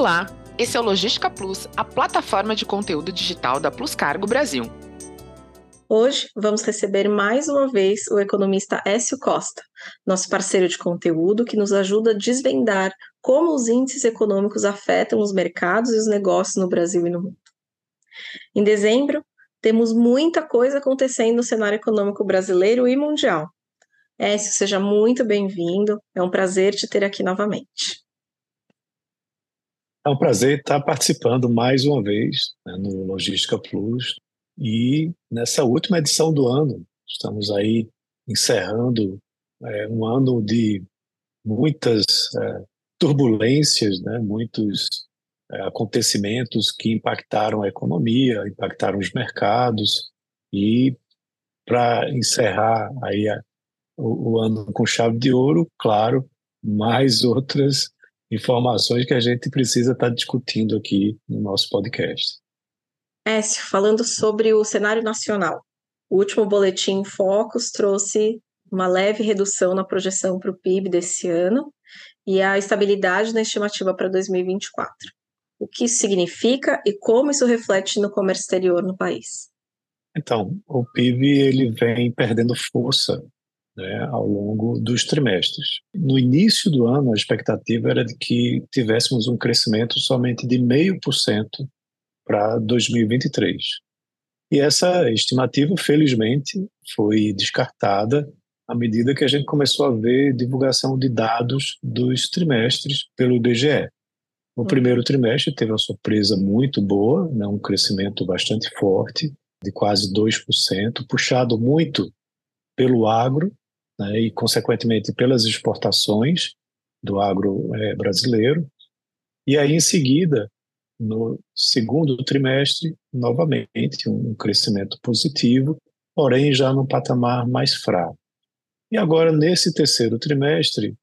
Olá, esse é o Logística Plus, a plataforma de conteúdo digital da Plus Cargo Brasil. Hoje vamos receber mais uma vez o economista Écio Costa, nosso parceiro de conteúdo que nos ajuda a desvendar como os índices econômicos afetam os mercados e os negócios no Brasil e no mundo. Em dezembro, temos muita coisa acontecendo no cenário econômico brasileiro e mundial. Écio, seja muito bem-vindo. É um prazer te ter aqui novamente. É um prazer estar participando mais uma vez né, no Logística Plus e nessa última edição do ano. Estamos aí encerrando é, um ano de muitas é, turbulências, né, muitos é, acontecimentos que impactaram a economia, impactaram os mercados e para encerrar aí a, o, o ano com chave de ouro, claro, mais outras informações que a gente precisa estar tá discutindo aqui no nosso podcast. Écio, falando sobre o cenário nacional, o último boletim Focus trouxe uma leve redução na projeção para o PIB desse ano e a estabilidade na estimativa para 2024. O que isso significa e como isso reflete no comércio exterior no país? Então, o PIB ele vem perdendo força né, ao longo dos trimestres. No início do ano, a expectativa era de que tivéssemos um crescimento somente de 0,5% para 2023. E essa estimativa, felizmente, foi descartada à medida que a gente começou a ver divulgação de dados dos trimestres pelo IBGE. O primeiro trimestre teve uma surpresa muito boa, né, um crescimento bastante forte, de quase 2%, puxado muito pelo agro né, e, consequentemente, pelas exportações do agro é, brasileiro. E aí, em seguida, no segundo trimestre, novamente, um crescimento positivo, porém já no patamar mais fraco. E agora, nesse terceiro trimestre,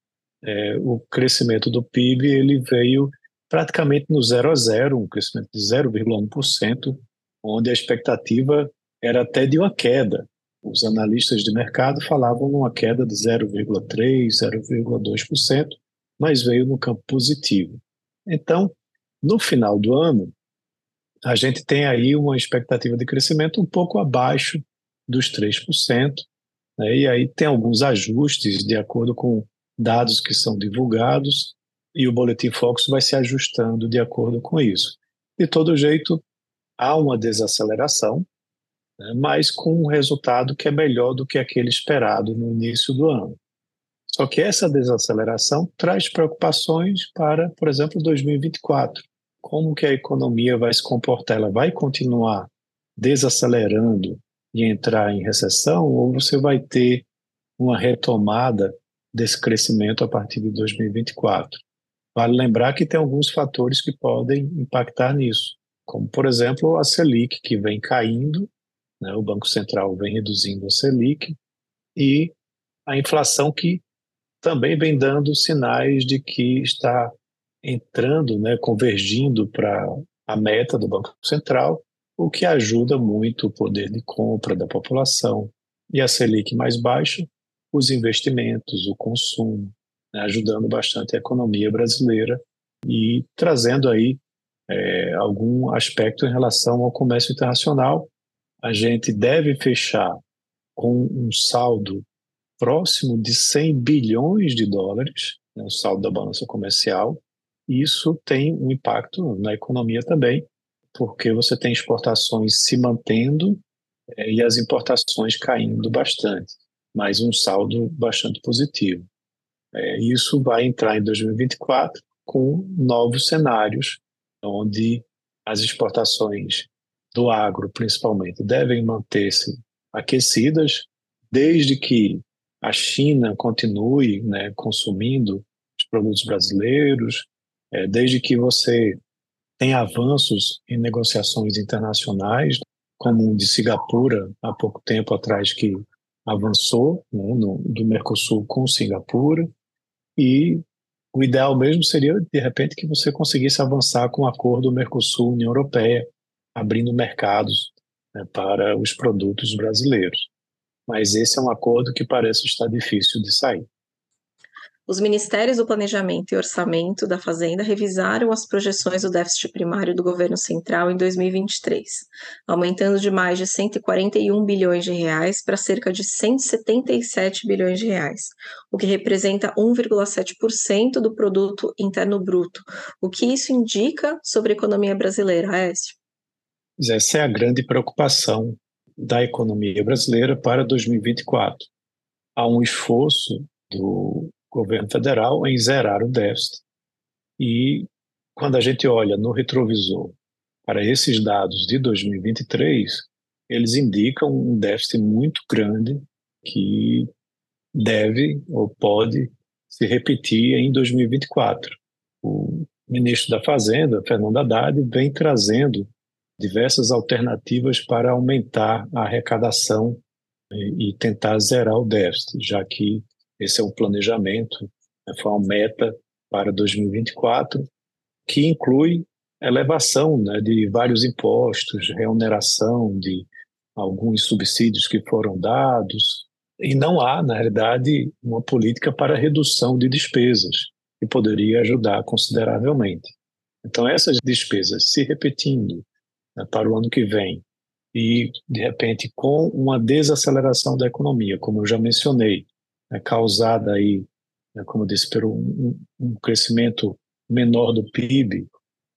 é, o crescimento do PIB ele veio praticamente no zero a zero, um crescimento de 0,1%, onde a expectativa era até de uma queda. Os analistas de mercado falavam numa queda de 0,3%, 0,2%, mas veio no campo positivo. Então, no final do ano, a gente tem aí uma expectativa de crescimento um pouco abaixo dos 3%, né? e aí tem alguns ajustes de acordo com dados que são divulgados, e o Boletim Focus vai se ajustando de acordo com isso. De todo jeito, há uma desaceleração, né, mas com um resultado que é melhor do que aquele esperado no início do ano. Só que essa desaceleração traz preocupações para, por exemplo, 2024. Como que a economia vai se comportar? Ela vai continuar desacelerando e entrar em recessão ou você vai ter uma retomada desse crescimento a partir de 2024? Vale lembrar que tem alguns fatores que podem impactar nisso, como, por exemplo, a Selic, que vem caindo né? O Banco Central vem reduzindo a Selic e a inflação que também vem dando sinais de que está entrando, né, convergindo para a meta do Banco Central, o que ajuda muito o poder de compra da população. E a Selic mais baixa, os investimentos, o consumo, né, ajudando bastante a economia brasileira e trazendo aí é, algum aspecto em relação ao comércio internacional, a gente deve fechar com um saldo próximo de 100 bilhões de dólares, né, o saldo da balança comercial. Isso tem um impacto na economia também, porque você tem exportações se mantendo é, e as importações caindo bastante, mas um saldo bastante positivo. É, isso vai entrar em 2024 com novos cenários, onde as exportações do agro, principalmente, devem manter-se aquecidas, desde que a China continue né, consumindo os produtos brasileiros, é, desde que você tenha avanços em negociações internacionais, como o de Singapura, há pouco tempo atrás, que avançou né, no, do Mercosul com Singapura, e o ideal mesmo seria, de repente, que você conseguisse avançar com o acordo Mercosul-União Europeia, abrindo mercados né, para os produtos brasileiros. Mas esse é um acordo que parece estar difícil de sair. os ministérios do Planejamento e Orçamento da Fazenda revisaram as projeções do déficit primário do governo central em 2023, aumentando de mais de 141 bilhões de reais para cerca de 177 bilhões de reais, o que representa 1,7% do produto interno bruto. O que isso indica sobre a economia brasileira, Aécio? Essa é a grande preocupação da economia brasileira para 2024. Há um esforço do governo federal em zerar o déficit. E quando a gente olha no retrovisor para esses dados de 2023, eles indicam um déficit muito grande que deve ou pode se repetir em 2024. O ministro da Fazenda, Fernando Haddad, vem trazendo diversas alternativas para aumentar a arrecadação e tentar zerar o déficit, já que esse é um planejamento, né, foi uma meta para 2024, que inclui elevação né, de vários impostos, remuneração de alguns subsídios que foram dados, e não há, na realidade, uma política para redução de despesas, que poderia ajudar consideravelmente. Então, essas despesas se repetindo né, para o ano que vem, e, de repente, com uma desaceleração da economia, como eu já mencionei, né, causada aí, né, como eu disse, por um, um, crescimento menor do PIB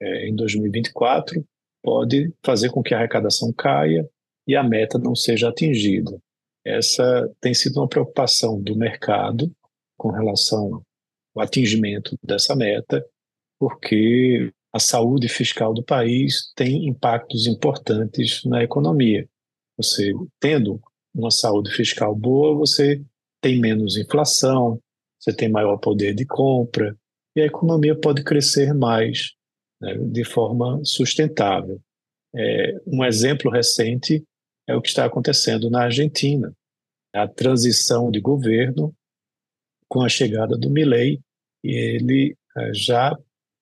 é, em 2024, pode fazer com que a arrecadação caia e a meta não seja atingida. Essa tem sido uma preocupação do mercado com relação ao atingimento dessa meta, porque a saúde fiscal do país tem impactos importantes na economia. Você tendo uma saúde fiscal boa, você tem menos inflação, você tem maior poder de compra e a economia pode crescer mais né, de forma sustentável. É, um exemplo recente é o que está acontecendo na Argentina. A transição de governo com a chegada do Milei, ele é, já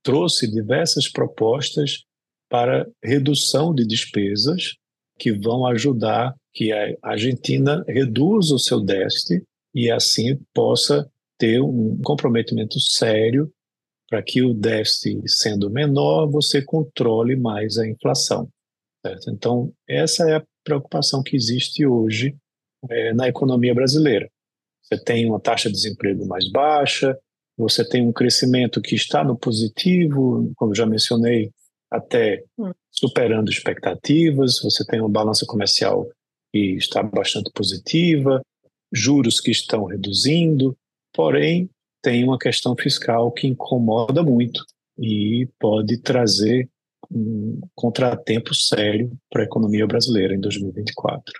trouxe diversas propostas para redução de despesas que vão ajudar que a Argentina reduza o seu déficit e assim possa ter um comprometimento sério para que o déficit sendo menor, você controle mais a inflação. Certo? Então, essa é a preocupação que existe hoje é, na economia brasileira. Você tem uma taxa de desemprego mais baixa, você tem um crescimento que está no positivo, como já mencionei, até hum. superando expectativas, você tem uma balança comercial que está bastante positiva, juros que estão reduzindo, porém tem uma questão fiscal que incomoda muito e pode trazer um contratempo sério para a economia brasileira em 2024.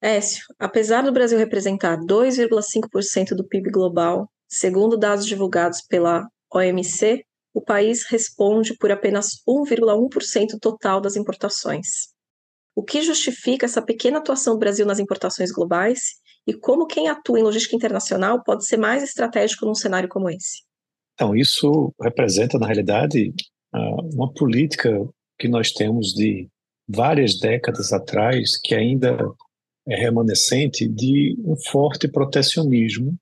Écio, apesar do Brasil representar 2,5% do PIB global, segundo dados divulgados pela OMC, o país responde por apenas 1,1% total das importações. O que justifica essa pequena atuação do Brasil nas importações globais e como quem atua em logística internacional pode ser mais estratégico num cenário como esse? Então, isso representa, na realidade, uma política que nós temos de várias décadas atrás, que ainda é remanescente de um forte protecionismo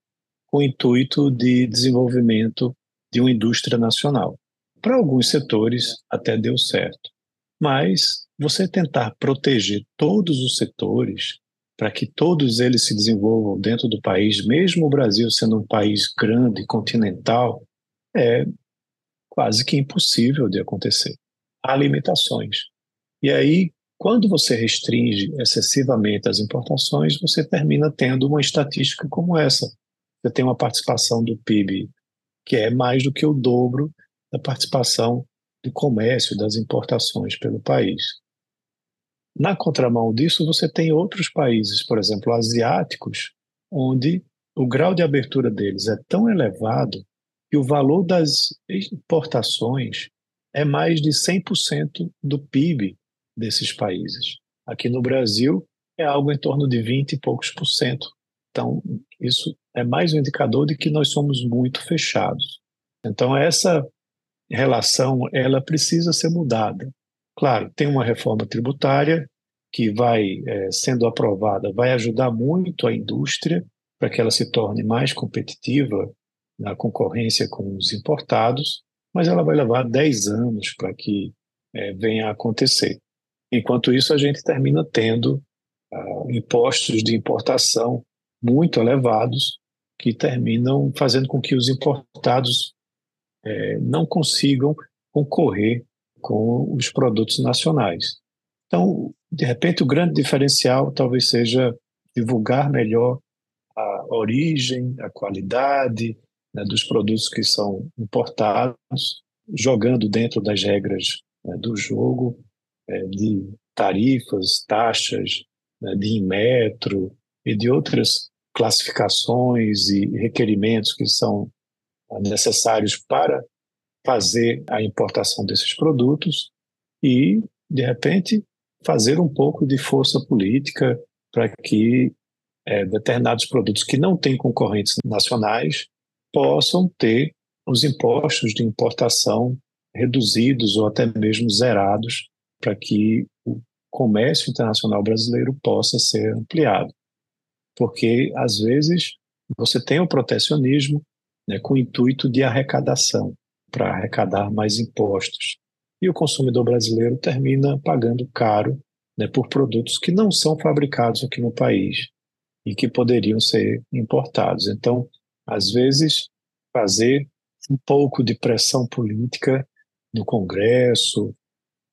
com o intuito de desenvolvimento de uma indústria nacional. Para alguns setores até deu certo, mas você tentar proteger todos os setores para que todos eles se desenvolvam dentro do país, mesmo o Brasil sendo um país grande, continental, é quase que impossível de acontecer. Há limitações. E aí, quando você restringe excessivamente as importações, você termina tendo uma estatística como essa. Você tem uma participação do PIB que é mais do que o dobro da participação do comércio, das importações pelo país. Na contramão disso, você tem outros países, por exemplo, asiáticos, onde o grau de abertura deles é tão elevado que o valor das importações é mais de 100% do PIB desses países. Aqui no Brasil é algo em torno de 20 e poucos por cento. Então, isso é mais um indicador de que nós somos muito fechados. Então, essa relação ela precisa ser mudada. Claro, tem uma reforma tributária que vai é, sendo aprovada, vai ajudar muito a indústria para que ela se torne mais competitiva na concorrência com os importados, mas ela vai levar 10 anos para que é, venha a acontecer. Enquanto isso, a gente termina tendo uh, impostos de importação muito elevados, que terminam fazendo com que os importados é, não consigam concorrer com os produtos nacionais. Então, de repente, o grande diferencial talvez seja divulgar melhor a origem, a qualidade né, dos produtos que são importados, jogando dentro das regras né, do jogo, é, de tarifas, taxas, né, de Inmetro e de outras classificações e requerimentos que são necessários para fazer a importação desses produtos e, de repente, fazer um pouco de força política para que é, determinados produtos que não têm concorrentes nacionais possam ter os impostos de importação reduzidos ou até mesmo zerados para que o comércio internacional brasileiro possa ser ampliado. Porque, às vezes, você tem o protecionismo né, com o intuito de arrecadação, para arrecadar mais impostos. E o consumidor brasileiro termina pagando caro né, por produtos que não são fabricados aqui no país e que poderiam ser importados. Então, às vezes, fazer um pouco de pressão política no Congresso,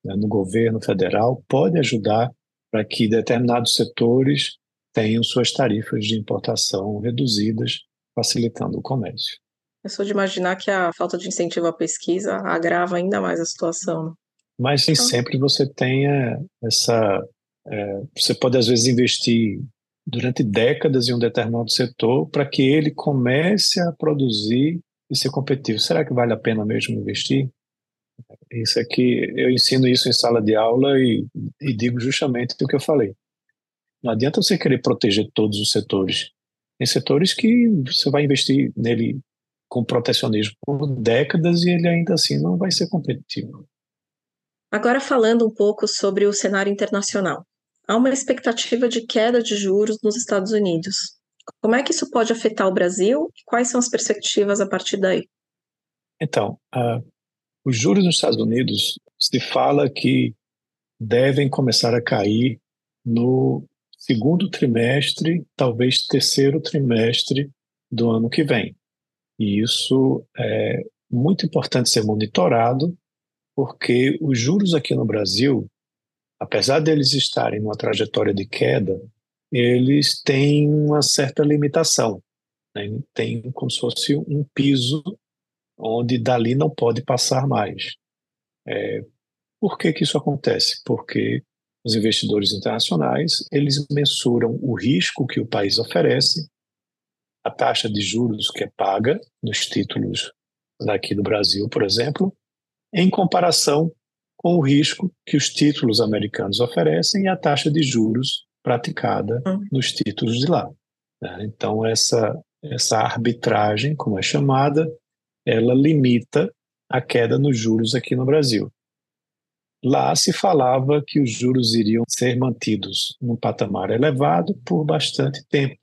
né, no governo federal, pode ajudar para que determinados setores tenham suas tarifas de importação reduzidas, facilitando o comércio. Eu sou de imaginar que a falta de incentivo à pesquisa agrava ainda mais a situação. Mas nem então... sempre você tenha essa. É, você pode, às vezes, investir durante décadas em um determinado setor para que ele comece a produzir e ser competitivo. Será que vale a pena mesmo investir? Isso aqui, eu ensino isso em sala de aula e, e digo justamente o que eu falei. Não adianta você querer proteger todos os setores. Tem setores que você vai investir nele com protecionismo por décadas e ele ainda assim não vai ser competitivo. Agora falando um pouco sobre o cenário internacional. Há uma expectativa de queda de juros nos Estados Unidos. Como é que isso pode afetar o Brasil e quais são as perspectivas a partir daí? Então, uh, os juros nos Estados Unidos se fala que devem começar a cair no segundo trimestre, talvez terceiro trimestre do ano que vem. E isso é muito importante ser monitorado, porque os juros aqui no Brasil, apesar deles estarem numa trajetória de queda, eles têm uma certa limitação. Né? Tem como se fosse um piso onde dali não pode passar mais. É, por que, que isso acontece? Porque os investidores internacionais eles mensuram o risco que o país oferece, a taxa de juros que é paga nos títulos daqui do Brasil, por exemplo, em comparação com o risco que os títulos americanos oferecem e a taxa de juros praticada hum. nos títulos de lá. Né? Então essa essa arbitragem, como é chamada, ela limita a queda nos juros aqui no Brasil. Lá se falava que os juros iriam ser mantidos num patamar elevado por bastante tempo.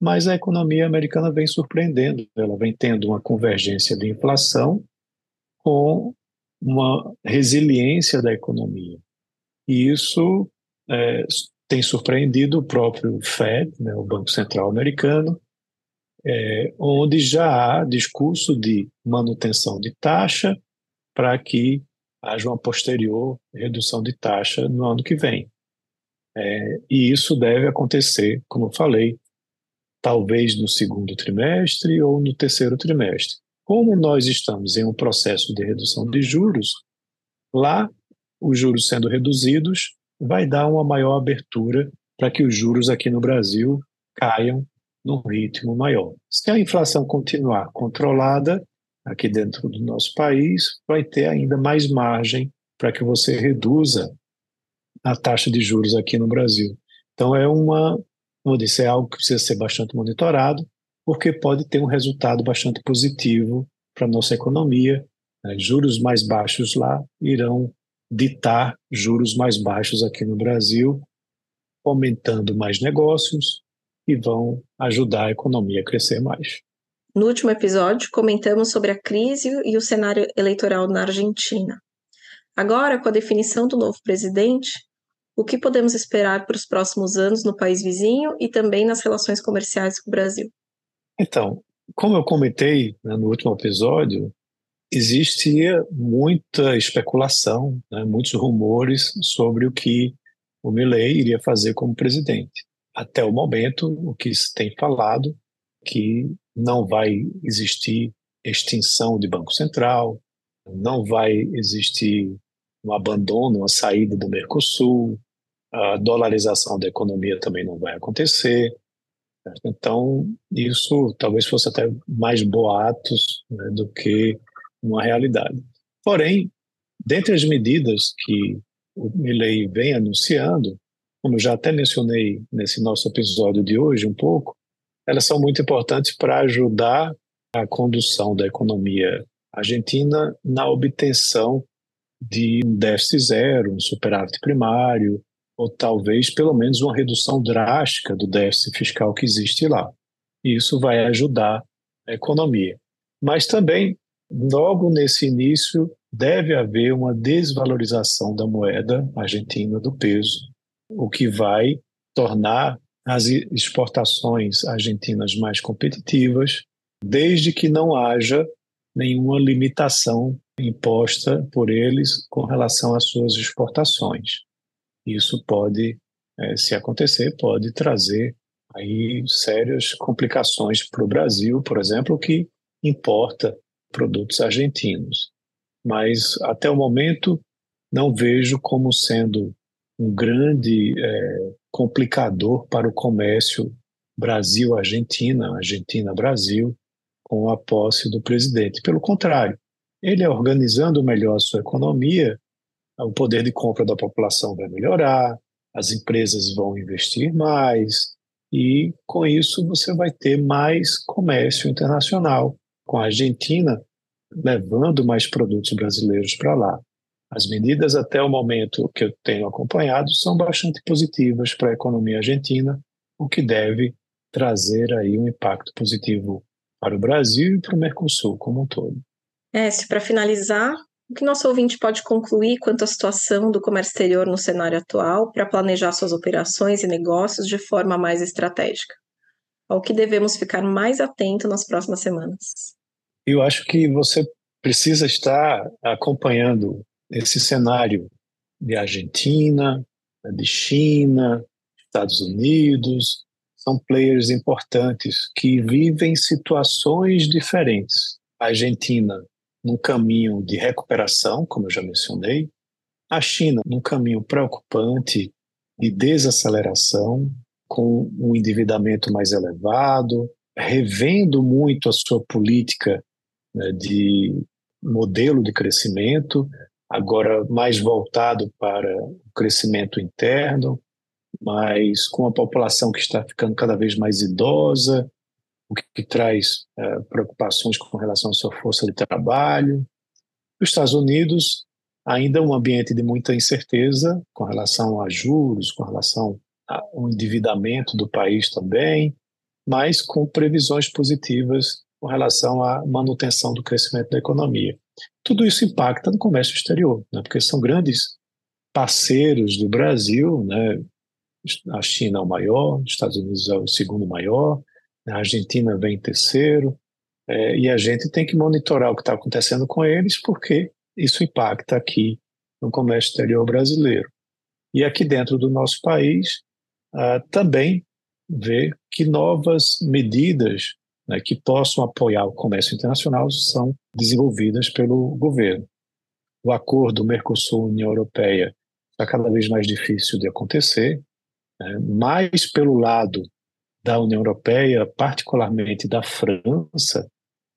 Mas a economia americana vem surpreendendo, ela vem tendo uma convergência de inflação com uma resiliência da economia. E isso é, tem surpreendido o próprio Fed, né, o Banco Central americano, é, onde já há discurso de manutenção de taxa para que haja uma posterior redução de taxa no ano que vem. É, e isso deve acontecer, como eu falei, talvez no segundo trimestre ou no terceiro trimestre. Como nós estamos em um processo de redução de juros, lá, os juros sendo reduzidos, vai dar uma maior abertura para que os juros aqui no Brasil caiam num ritmo maior. Se a inflação continuar controlada aqui dentro do nosso país, vai ter ainda mais margem para que você reduza a taxa de juros aqui no Brasil. Então é uma, como eu disse, é algo que precisa ser bastante monitorado, porque pode ter um resultado bastante positivo para a nossa economia. Né? Juros mais baixos lá irão ditar juros mais baixos aqui no Brasil, aumentando mais negócios, e vão ajudar a economia a crescer mais. No último episódio, comentamos sobre a crise e o cenário eleitoral na Argentina. Agora, com a definição do novo presidente, o que podemos esperar para os próximos anos no país vizinho e também nas relações comerciais com o Brasil? Então, como eu comentei né, no último episódio, existia muita especulação, né, muitos rumores sobre o que o Milley iria fazer como presidente. Até o momento, o que se tem falado que não vai existir extinção de Banco Central, não vai existir um abandono, uma saída do Mercosul, a dolarização da economia também não vai acontecer. Então, isso talvez fosse até mais boatos né, do que uma realidade. Porém, dentre as medidas que o Milley vem anunciando, como já até mencionei nesse nosso episódio de hoje um pouco, elas são muito importantes para ajudar a condução da economia argentina na obtenção de um déficit zero, um superávit primário, ou talvez pelo menos uma redução drástica do déficit fiscal que existe lá. E isso vai ajudar a economia. Mas também, logo nesse início, deve haver uma desvalorização da moeda argentina do peso, o que vai tornar as exportações argentinas mais competitivas, desde que não haja nenhuma limitação imposta por eles com relação às suas exportações. Isso pode, é, se acontecer, pode trazer aí sérias complicações para o Brasil, por exemplo, que importa produtos argentinos. Mas até o momento não vejo como sendo um grande é, complicador para o comércio Brasil-Argentina, Argentina-Brasil, com a posse do presidente. Pelo contrário, ele é organizando melhor a sua economia, o poder de compra da população vai melhorar, as empresas vão investir mais, e com isso você vai ter mais comércio internacional, com a Argentina levando mais produtos brasileiros para lá. As medidas até o momento que eu tenho acompanhado são bastante positivas para a economia argentina, o que deve trazer aí um impacto positivo para o Brasil e para o Mercosul como um todo. É, para finalizar, o que nosso ouvinte pode concluir quanto à situação do comércio exterior no cenário atual para planejar suas operações e negócios de forma mais estratégica? Ao que devemos ficar mais atento nas próximas semanas? Eu acho que você precisa estar acompanhando esse cenário de Argentina, de China, Estados Unidos, são players importantes que vivem situações diferentes. A Argentina num caminho de recuperação, como eu já mencionei, a China num caminho preocupante de desaceleração, com um endividamento mais elevado, revendo muito a sua política né, de modelo de crescimento, agora mais voltado para o crescimento interno, mas com a população que está ficando cada vez mais idosa, o que, que traz é, preocupações com relação à sua força de trabalho. Os Estados Unidos ainda é um ambiente de muita incerteza com relação a juros, com relação ao endividamento do país também, mas com previsões positivas com relação à manutenção do crescimento da economia. Tudo isso impacta no comércio exterior, né? porque são grandes parceiros do Brasil, né? a China é o maior, os Estados Unidos é o segundo maior, a Argentina vem em terceiro, é, e a gente tem que monitorar o que está acontecendo com eles, porque isso impacta aqui no comércio exterior brasileiro. E aqui dentro do nosso país, ah, também ver que novas medidas né, que possam apoiar o comércio internacional são desenvolvidas pelo governo. O acordo Mercosul-União Europeia está cada vez mais difícil de acontecer, né, mais pelo lado da União Europeia, particularmente da França,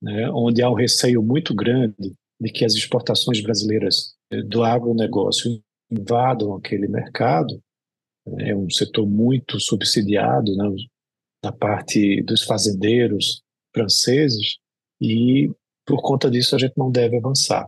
né, onde há um receio muito grande de que as exportações brasileiras eh, do agronegócio invadam aquele mercado. Né, é um setor muito subsidiado, né, da parte dos fazendeiros franceses e por conta disso a gente não deve avançar.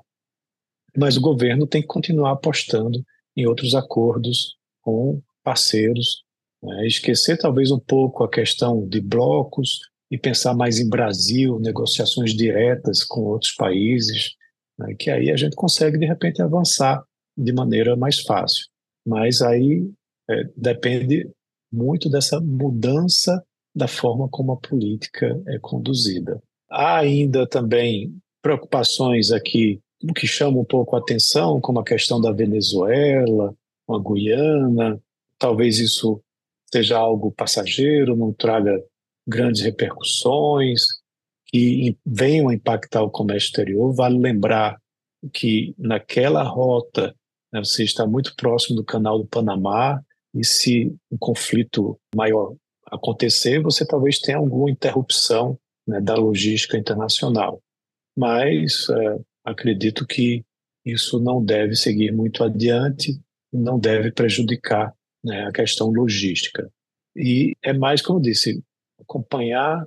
Mas o governo tem que continuar apostando em outros acordos com parceiros, né? esquecer talvez um pouco a questão de blocos, e pensar mais em Brasil, negociações diretas com outros países, né, que aí a gente consegue, de repente, avançar de maneira mais fácil. Mas aí é, depende muito dessa mudança da forma como a política é conduzida. Há ainda também preocupações aqui que chamam um pouco a atenção, como a questão da Venezuela, a Guiana. Talvez isso seja algo passageiro, não traga grandes repercussões, que venham a impactar o comércio exterior. Vale lembrar que naquela rota né, você está muito próximo do canal do Panamá e se um conflito maior acontecer, você talvez tenha alguma interrupção né, da logística internacional. Mas é, acredito que isso não deve seguir muito adiante, não deve prejudicar né, a questão logística. E é mais, como eu disse, acompanhar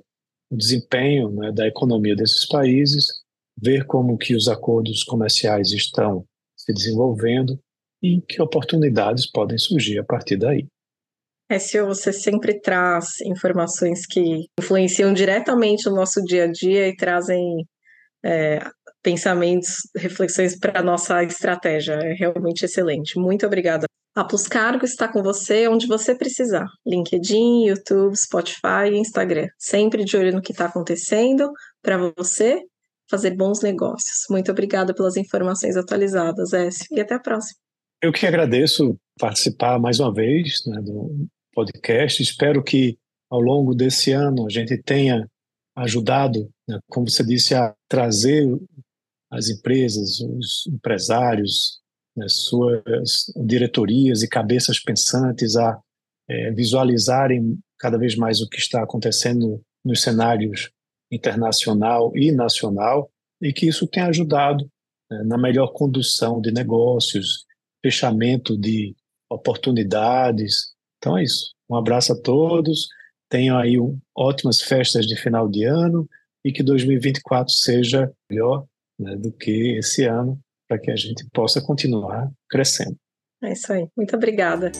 o desempenho né, da economia desses países, ver como que os acordos comerciais estão se desenvolvendo e que oportunidades podem surgir a partir daí. É, se você sempre traz informações que influenciam diretamente o nosso dia a dia e trazem é, pensamentos, reflexões para a nossa estratégia. É realmente excelente. Muito obrigada. A Plus Cargo está com você onde você precisar. LinkedIn, YouTube, Spotify e Instagram. Sempre de olho no que está acontecendo para você fazer bons negócios. Muito obrigada pelas informações atualizadas, Écio, e até a próxima. Eu que agradeço participar mais uma vez né, do podcast. Espero que ao longo desse ano a gente tenha ajudado, né, como você disse, a trazer as empresas, os empresários, né, suas diretorias e cabeças pensantes a é, visualizarem cada vez mais o que está acontecendo nos cenários internacional e nacional e que isso tenha ajudado né, na melhor condução de negócios, fechamento de oportunidades. Então é isso. Um abraço a todos. Tenham aí um, ótimas festas de final de ano e que 2024 seja melhor né, do que esse ano para que a gente possa continuar crescendo. É isso aí. Muito obrigada.